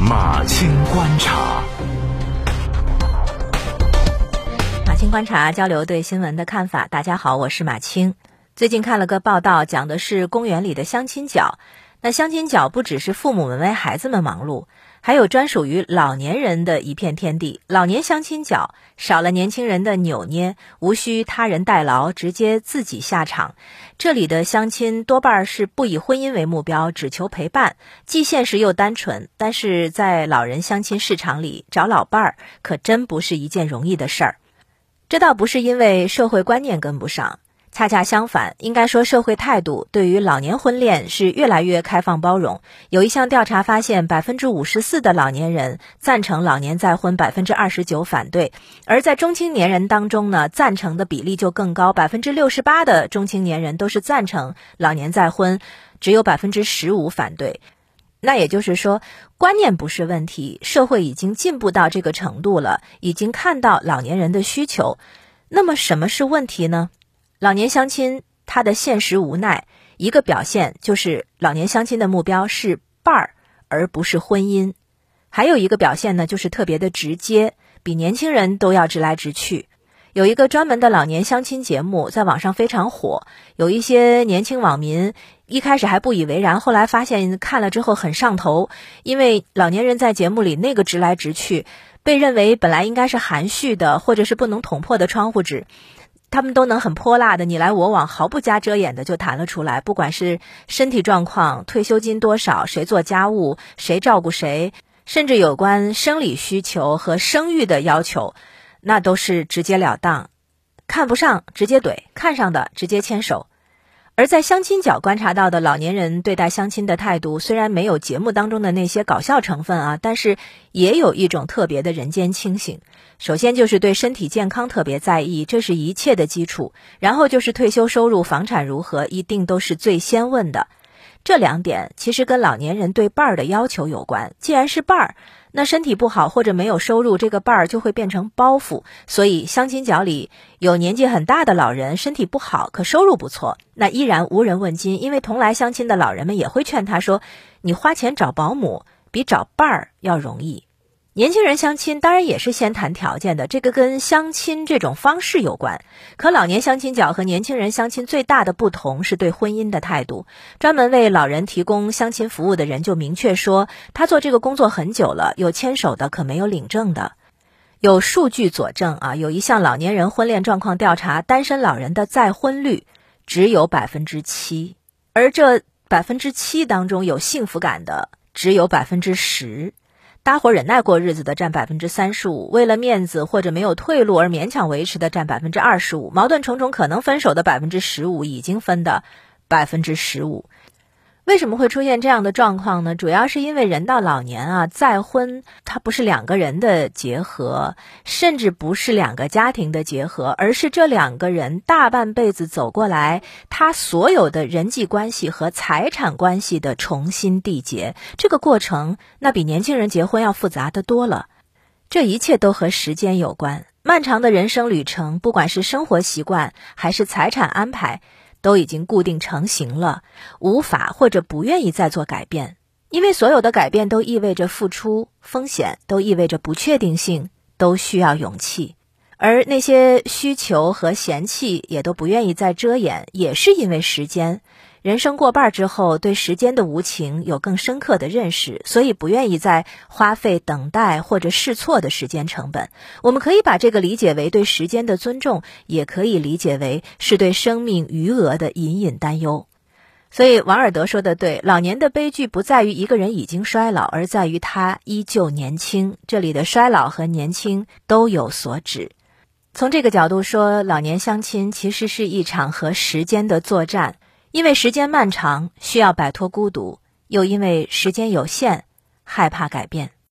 马青观察，马青观察交流对新闻的看法。大家好，我是马青。最近看了个报道，讲的是公园里的相亲角。那相亲角不只是父母们为孩子们忙碌，还有专属于老年人的一片天地。老年相亲角少了年轻人的扭捏，无需他人代劳，直接自己下场。这里的相亲多半是不以婚姻为目标，只求陪伴，既现实又单纯。但是在老人相亲市场里找老伴儿，可真不是一件容易的事儿。这倒不是因为社会观念跟不上。恰恰相反，应该说社会态度对于老年婚恋是越来越开放包容。有一项调查发现，百分之五十四的老年人赞成老年再婚，百分之二十九反对；而在中青年人当中呢，赞成的比例就更高，百分之六十八的中青年人都是赞成老年再婚，只有百分之十五反对。那也就是说，观念不是问题，社会已经进步到这个程度了，已经看到老年人的需求。那么什么是问题呢？老年相亲，他的现实无奈，一个表现就是老年相亲的目标是伴儿，而不是婚姻；还有一个表现呢，就是特别的直接，比年轻人都要直来直去。有一个专门的老年相亲节目在网上非常火，有一些年轻网民一开始还不以为然，后来发现看了之后很上头，因为老年人在节目里那个直来直去，被认为本来应该是含蓄的，或者是不能捅破的窗户纸。他们都能很泼辣的你来我往，毫不加遮掩的就谈了出来。不管是身体状况、退休金多少、谁做家务、谁照顾谁，甚至有关生理需求和生育的要求，那都是直截了当，看不上直接怼，看上的直接牵手。而在相亲角观察到的老年人对待相亲的态度，虽然没有节目当中的那些搞笑成分啊，但是也有一种特别的人间清醒。首先就是对身体健康特别在意，这是一切的基础。然后就是退休收入、房产如何，一定都是最先问的。这两点其实跟老年人对伴儿的要求有关。既然是伴儿，那身体不好或者没有收入，这个伴儿就会变成包袱。所以相亲角里有年纪很大的老人，身体不好，可收入不错，那依然无人问津。因为同来相亲的老人们也会劝他说：“你花钱找保姆比找伴儿要容易。”年轻人相亲当然也是先谈条件的，这个跟相亲这种方式有关。可老年相亲角和年轻人相亲最大的不同是对婚姻的态度。专门为老人提供相亲服务的人就明确说，他做这个工作很久了，有牵手的，可没有领证的。有数据佐证啊，有一项老年人婚恋状况调查，单身老人的再婚率只有百分之七，而这百分之七当中有幸福感的只有百分之十。搭伙忍耐过日子的占百分之三十五，为了面子或者没有退路而勉强维持的占百分之二十五，矛盾重重可能分手的百分之十五，已经分的百分之十五。为什么会出现这样的状况呢？主要是因为人到老年啊，再婚它不是两个人的结合，甚至不是两个家庭的结合，而是这两个人大半辈子走过来，他所有的人际关系和财产关系的重新缔结。这个过程那比年轻人结婚要复杂的多了。这一切都和时间有关，漫长的人生旅程，不管是生活习惯还是财产安排。都已经固定成型了，无法或者不愿意再做改变，因为所有的改变都意味着付出风险，都意味着不确定性，都需要勇气。而那些需求和嫌弃也都不愿意再遮掩，也是因为时间。人生过半之后，对时间的无情有更深刻的认识，所以不愿意再花费等待或者试错的时间成本。我们可以把这个理解为对时间的尊重，也可以理解为是对生命余额的隐隐担忧。所以王尔德说的对，老年的悲剧不在于一个人已经衰老，而在于他依旧年轻。这里的衰老和年轻都有所指。从这个角度说，老年相亲其实是一场和时间的作战。因为时间漫长，需要摆脱孤独；又因为时间有限，害怕改变。